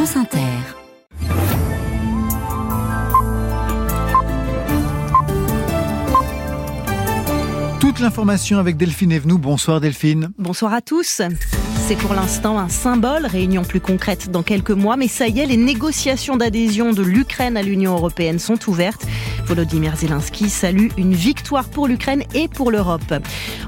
France Inter. Toute l'information avec Delphine Evenou. Bonsoir Delphine. Bonsoir à tous. C'est pour l'instant un symbole, réunion plus concrète dans quelques mois, mais ça y est, les négociations d'adhésion de l'Ukraine à l'Union européenne sont ouvertes. Volodymyr Zelensky salue une victoire pour l'Ukraine et pour l'Europe.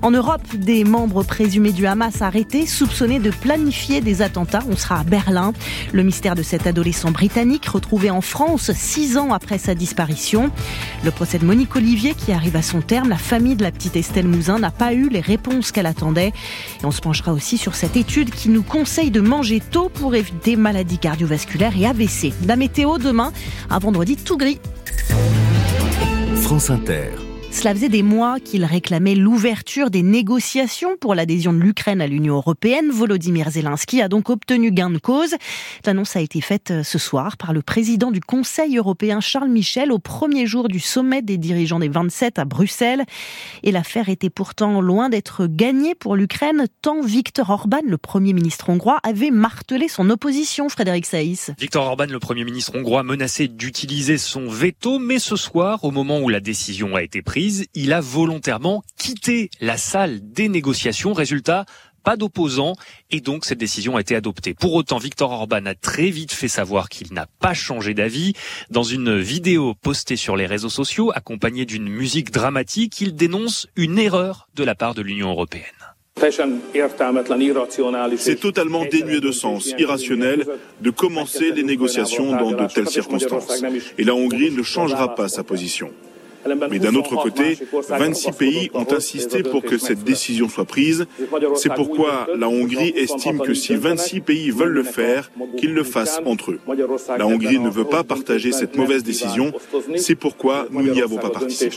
En Europe, des membres présumés du Hamas arrêtés, soupçonnés de planifier des attentats. On sera à Berlin. Le mystère de cet adolescent britannique retrouvé en France six ans après sa disparition. Le procès de Monique Olivier qui arrive à son terme. La famille de la petite Estelle Mouzin n'a pas eu les réponses qu'elle attendait. Et on se penchera aussi sur cette étude qui nous conseille de manger tôt pour éviter maladies cardiovasculaires et AVC. La météo demain, un vendredi tout gris. France Inter. Cela faisait des mois qu'il réclamait l'ouverture des négociations pour l'adhésion de l'Ukraine à l'Union européenne. Volodymyr Zelensky a donc obtenu gain de cause. L'annonce a été faite euh, ce soir par le président du Conseil européen Charles Michel au premier jour du sommet des dirigeants des 27 à Bruxelles. Et l'affaire était pourtant loin d'être gagnée pour l'Ukraine tant Viktor Orban, le premier ministre hongrois, avait martelé son opposition, Frédéric Saïs. Viktor Orban, le premier ministre hongrois, menaçait d'utiliser son veto, mais ce soir, au moment où la décision a été prise, il a volontairement quitté la salle des négociations. Résultat, pas d'opposants et donc cette décision a été adoptée. Pour autant, Viktor Orban a très vite fait savoir qu'il n'a pas changé d'avis. Dans une vidéo postée sur les réseaux sociaux, accompagnée d'une musique dramatique, il dénonce une erreur de la part de l'Union européenne. C'est totalement dénué de sens, irrationnel, de commencer les négociations dans de telles circonstances. Et la Hongrie ne changera pas sa position. Mais d'un autre côté, 26 pays ont insisté pour que cette décision soit prise. C'est pourquoi la Hongrie estime que si 26 pays veulent le faire, qu'ils le fassent entre eux. La Hongrie ne veut pas partager cette mauvaise décision. C'est pourquoi nous n'y avons pas participé.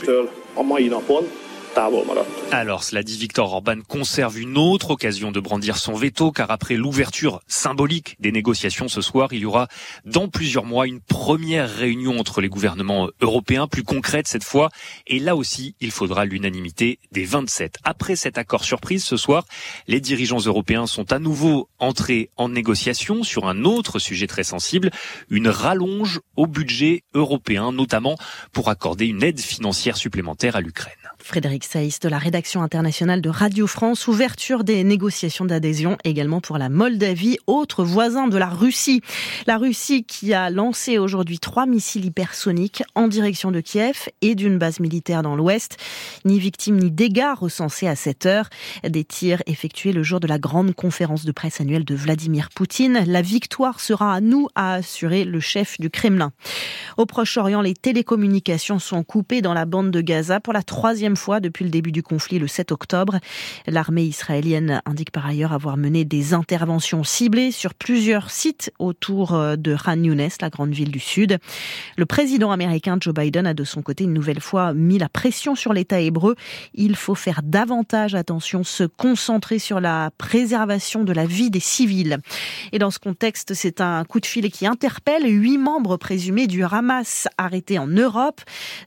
Alors, cela dit, Victor Orban conserve une autre occasion de brandir son veto, car après l'ouverture symbolique des négociations ce soir, il y aura dans plusieurs mois une première réunion entre les gouvernements européens, plus concrète cette fois, et là aussi, il faudra l'unanimité des 27. Après cet accord surprise ce soir, les dirigeants européens sont à nouveau entrés en négociation sur un autre sujet très sensible, une rallonge au budget européen, notamment pour accorder une aide financière supplémentaire à l'Ukraine. Frédéric Saïs de la rédaction internationale de Radio France. Ouverture des négociations d'adhésion également pour la Moldavie, autre voisin de la Russie. La Russie qui a lancé aujourd'hui trois missiles hypersoniques en direction de Kiev et d'une base militaire dans l'ouest. Ni victimes ni dégâts recensés à cette heure. Des tirs effectués le jour de la grande conférence de presse annuelle de Vladimir Poutine. La victoire sera à nous, a assuré le chef du Kremlin. Au Proche-Orient, les télécommunications sont coupées dans la bande de Gaza pour la troisième fois depuis le début du conflit le 7 octobre. L'armée israélienne indique par ailleurs avoir mené des interventions ciblées sur plusieurs sites autour euh, de Khan Younes, la grande ville du sud. Le président américain Joe Biden a de son côté une nouvelle fois mis la pression sur l'État hébreu. Il faut faire davantage attention, se concentrer sur la préservation de la vie des civils. Et dans ce contexte, c'est un coup de filet qui interpelle huit membres présumés du Hamas arrêtés en Europe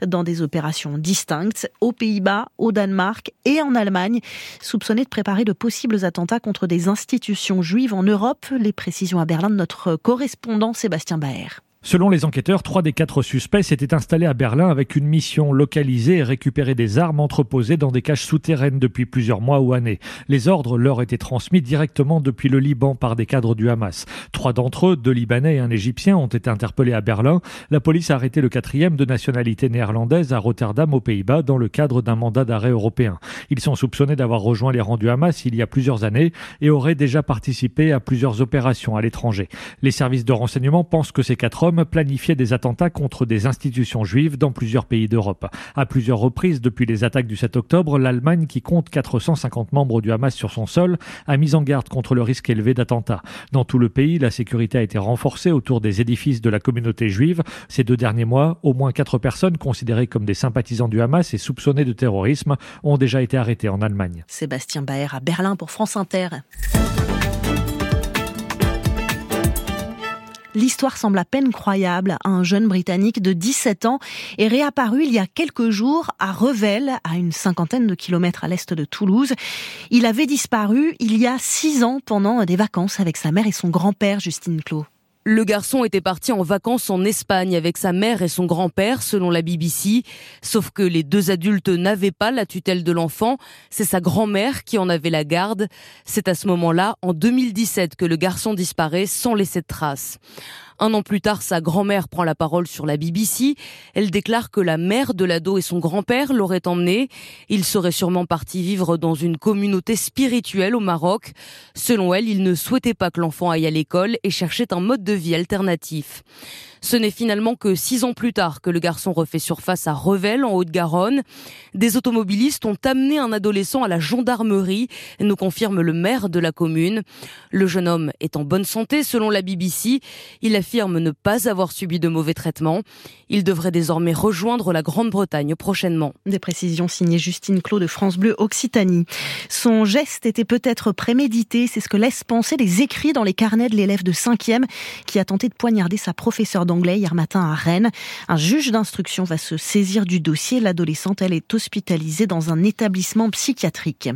dans des opérations distinctes aux Pays-Bas, au Danemark et en Allemagne, soupçonnés de préparer de possibles attentats contre des institutions juives en Europe. Les précisions à Berlin de notre correspondant Sébastien Baer. Selon les enquêteurs, trois des quatre suspects s'étaient installés à Berlin avec une mission localiser et récupérer des armes entreposées dans des caches souterraines depuis plusieurs mois ou années. Les ordres leur étaient transmis directement depuis le Liban par des cadres du Hamas. Trois d'entre eux, deux Libanais et un Égyptien, ont été interpellés à Berlin. La police a arrêté le quatrième de nationalité néerlandaise à Rotterdam aux Pays-Bas dans le cadre d'un mandat d'arrêt européen. Ils sont soupçonnés d'avoir rejoint les rangs du Hamas il y a plusieurs années et auraient déjà participé à plusieurs opérations à l'étranger. Les services de renseignement pensent que ces quatre hommes planifiait des attentats contre des institutions juives dans plusieurs pays d'Europe. À plusieurs reprises depuis les attaques du 7 octobre, l'Allemagne, qui compte 450 membres du Hamas sur son sol, a mis en garde contre le risque élevé d'attentats. Dans tout le pays, la sécurité a été renforcée autour des édifices de la communauté juive. Ces deux derniers mois, au moins quatre personnes considérées comme des sympathisants du Hamas et soupçonnées de terrorisme ont déjà été arrêtées en Allemagne. Sébastien Baer à Berlin pour France Inter. L'histoire semble à peine croyable. Un jeune Britannique de 17 ans est réapparu il y a quelques jours à Revel, à une cinquantaine de kilomètres à l'est de Toulouse. Il avait disparu il y a six ans pendant des vacances avec sa mère et son grand-père, Justine Clos. Le garçon était parti en vacances en Espagne avec sa mère et son grand-père, selon la BBC. Sauf que les deux adultes n'avaient pas la tutelle de l'enfant. C'est sa grand-mère qui en avait la garde. C'est à ce moment-là, en 2017, que le garçon disparaît sans laisser de traces. Un an plus tard, sa grand-mère prend la parole sur la BBC. Elle déclare que la mère de l'ado et son grand-père l'auraient emmené. Il serait sûrement parti vivre dans une communauté spirituelle au Maroc. Selon elle, il ne souhaitait pas que l'enfant aille à l'école et cherchait un mode de vie alternatif. Ce n'est finalement que six ans plus tard que le garçon refait surface à Revel, en Haute-Garonne. Des automobilistes ont amené un adolescent à la gendarmerie, nous confirme le maire de la commune. Le jeune homme est en bonne santé selon la BBC. Il affirme ne pas avoir subi de mauvais traitements. Il devrait désormais rejoindre la Grande-Bretagne prochainement. Des précisions signées Justine Clos de France Bleu Occitanie. Son geste était peut-être prémédité, c'est ce que laissent penser les écrits dans les carnets de l'élève de 5e qui a tenté de poignarder sa professeure d'anglais hier matin à Rennes. Un juge d'instruction va se saisir du dossier. L'adolescente, elle est hospitalisée dans un établissement psychiatrique.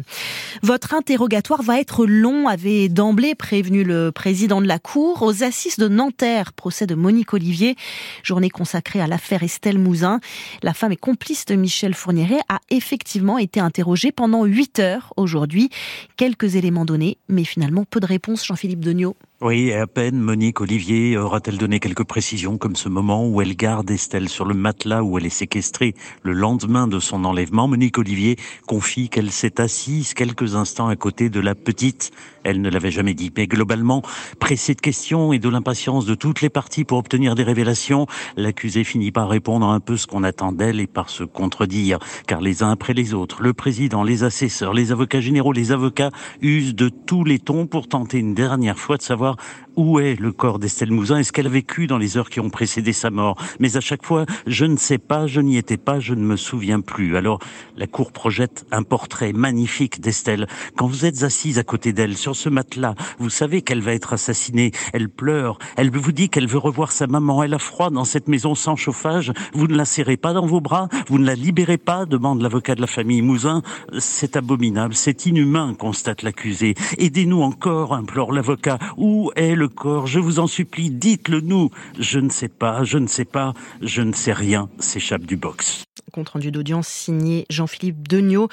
Votre interrogatoire va être long, avait d'emblée prévenu le président de la Cour aux assises de Nanterre, procès de Monique Olivier, journée consacrée à l'affaire Estelle Mouzin. La femme et complice de Michel Fourniret a effectivement été interrogée pendant 8 heures aujourd'hui. Quelques éléments donnés, mais finalement peu de réponses, Jean-Philippe Degnaud. Oui, à peine Monique Olivier aura-t-elle donné quelques précisions comme ce moment où elle garde Estelle sur le matelas où elle est séquestrée le lendemain de son enlèvement. Monique Olivier confie qu'elle s'est assise quelques instants à côté de la petite. Elle ne l'avait jamais dit. Mais globalement, pressée de questions et de l'impatience de toutes les parties pour obtenir des révélations, l'accusée finit par répondre un peu ce qu'on attend d'elle et par se contredire. Car les uns après les autres, le président, les assesseurs, les avocats généraux, les avocats usent de tous les tons pour tenter une dernière fois de savoir où est le corps d'Estelle Mouzin? Et ce qu'elle a vécu dans les heures qui ont précédé sa mort? Mais à chaque fois, je ne sais pas, je n'y étais pas, je ne me souviens plus. Alors, la Cour projette un portrait magnifique d'Estelle. Quand vous êtes assise à côté d'elle, sur ce matelas, vous savez qu'elle va être assassinée. Elle pleure. Elle vous dit qu'elle veut revoir sa maman. Elle a froid dans cette maison sans chauffage. Vous ne la serrez pas dans vos bras. Vous ne la libérez pas, demande l'avocat de la famille Mouzin. C'est abominable. C'est inhumain, constate l'accusé. Aidez-nous encore, implore l'avocat. Où est corps Je vous en supplie, dites-le nous. Je ne sais pas, je ne sais pas, je ne sais rien, s'échappe du box. Compte rendu d'audience signé Jean-Philippe Degnaud.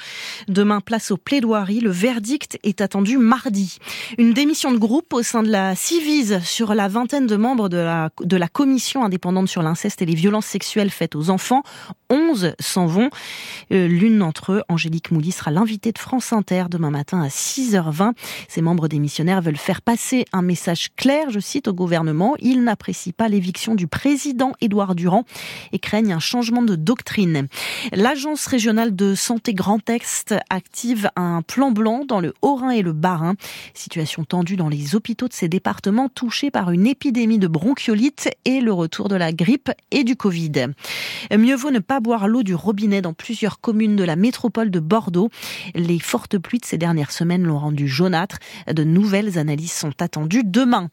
Demain, place aux plaidoiries. Le verdict est attendu mardi. Une démission de groupe au sein de la Civise sur la vingtaine de membres de la, commission indépendante sur l'inceste et les violences sexuelles faites aux enfants. 11 s'en vont. Euh, l'une d'entre eux, Angélique Mouly, sera l'invitée de France Inter demain matin à 6h20. Ces membres démissionnaires veulent faire passer un message clair, je cite, au gouvernement. Ils n'apprécient pas l'éviction du président Édouard Durand et craignent un changement de doctrine. L'Agence régionale de santé Grand Est active un plan blanc dans le Haut-Rhin et le Bas-Rhin. Situation tendue dans les hôpitaux de ces départements touchés par une épidémie de bronchiolite et le retour de la grippe et du Covid. Mieux vaut ne pas boire l'eau du robinet dans plusieurs communes de la métropole de Bordeaux. Les fortes pluies de ces dernières semaines l'ont rendu jaunâtre. De nouvelles analyses sont attendues demain.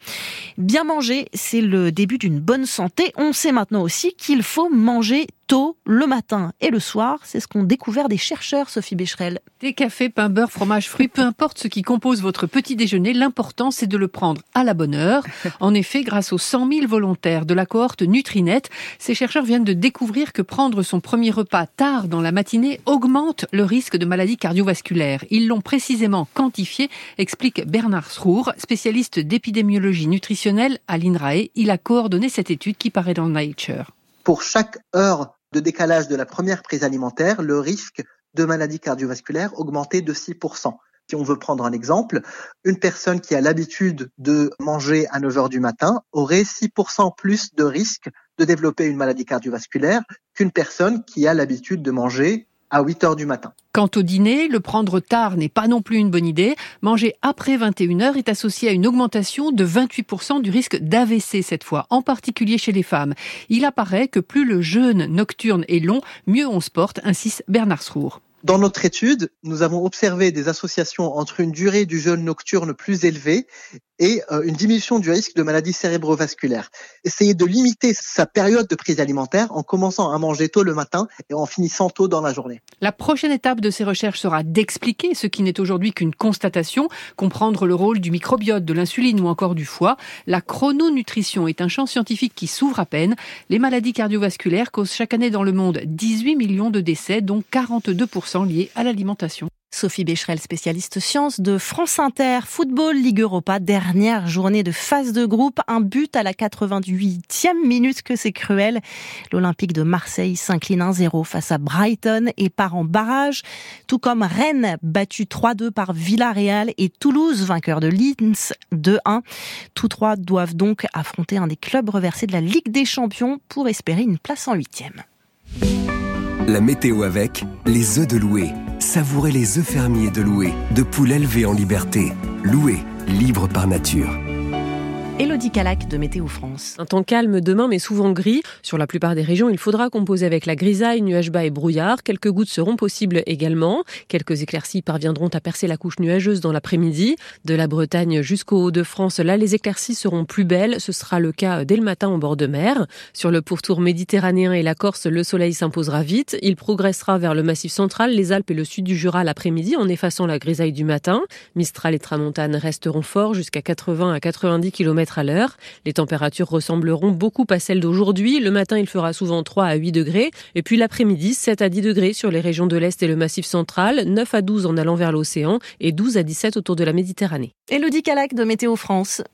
Bien manger, c'est le début d'une bonne santé. On sait maintenant aussi qu'il faut manger tôt, le matin et le soir. C'est ce qu'ont découvert des chercheurs, Sophie Becherel. Des cafés, pain, beurre, fromage, fruits, peu importe ce qui compose votre petit déjeuner, l'important c'est de le prendre à la bonne heure. En effet, grâce aux 100 000 volontaires de la cohorte Nutrinet, ces chercheurs viennent de découvrir que prendre son premier repas tard dans la matinée augmente le risque de maladies cardiovasculaires. Ils l'ont précisément quantifié, explique Bernard Srour, spécialiste d'épidémiologie nutritionnelle à l'INRAE. Il a coordonné cette étude qui paraît dans Nature. Pour chaque heure de décalage de la première prise alimentaire, le risque de maladie cardiovasculaire augmentait de 6%. Si on veut prendre un exemple, une personne qui a l'habitude de manger à 9 heures du matin aurait 6% plus de risque de développer une maladie cardiovasculaire qu'une personne qui a l'habitude de manger à 8 heures du matin. Quant au dîner, le prendre tard n'est pas non plus une bonne idée. Manger après 21 heures est associé à une augmentation de 28% du risque d'AVC cette fois, en particulier chez les femmes. Il apparaît que plus le jeûne nocturne est long, mieux on se porte, insiste Bernard Srour. Dans notre étude, nous avons observé des associations entre une durée du jeûne nocturne plus élevée et euh, une diminution du risque de maladies cérébrovasculaires. Essayez de limiter sa période de prise alimentaire en commençant à manger tôt le matin et en finissant tôt dans la journée. La prochaine étape de ces recherches sera d'expliquer ce qui n'est aujourd'hui qu'une constatation, comprendre le rôle du microbiote, de l'insuline ou encore du foie. La chrononutrition est un champ scientifique qui s'ouvre à peine. Les maladies cardiovasculaires causent chaque année dans le monde 18 millions de décès, dont 42% liés à l'alimentation. Sophie Becherel, spécialiste sciences de France Inter. Football Ligue Europa, dernière journée de phase de groupe. Un but à la 88e minute que c'est cruel. L'Olympique de Marseille s'incline 1-0 face à Brighton et part en barrage. Tout comme Rennes, battu 3-2 par Villarreal et Toulouse, vainqueur de Linz 2-1. Tous trois doivent donc affronter un des clubs reversés de la Ligue des Champions pour espérer une place en huitième. La météo avec les œufs de Loué. Savourez les œufs fermiers de Loué, de poules élevées en liberté. Loué, libre par nature. Elodie Calac de Météo France. Un temps calme demain, mais souvent gris. Sur la plupart des régions, il faudra composer avec la grisaille, nuages bas et brouillard. Quelques gouttes seront possibles également. Quelques éclaircies parviendront à percer la couche nuageuse dans l'après-midi. De la Bretagne jusqu'au Haut-de-France, là, les éclaircies seront plus belles. Ce sera le cas dès le matin en bord de mer. Sur le pourtour méditerranéen et la Corse, le soleil s'imposera vite. Il progressera vers le massif central, les Alpes et le sud du Jura l'après-midi en effaçant la grisaille du matin. Mistral et Tramontane resteront forts jusqu'à 80 à 90 à l'heure. Les températures ressembleront beaucoup à celles d'aujourd'hui. Le matin, il fera souvent 3 à 8 degrés. Et puis l'après-midi, 7 à 10 degrés sur les régions de l'Est et le Massif central, 9 à 12 en allant vers l'océan et 12 à 17 autour de la Méditerranée. Elodie Calac de Météo France.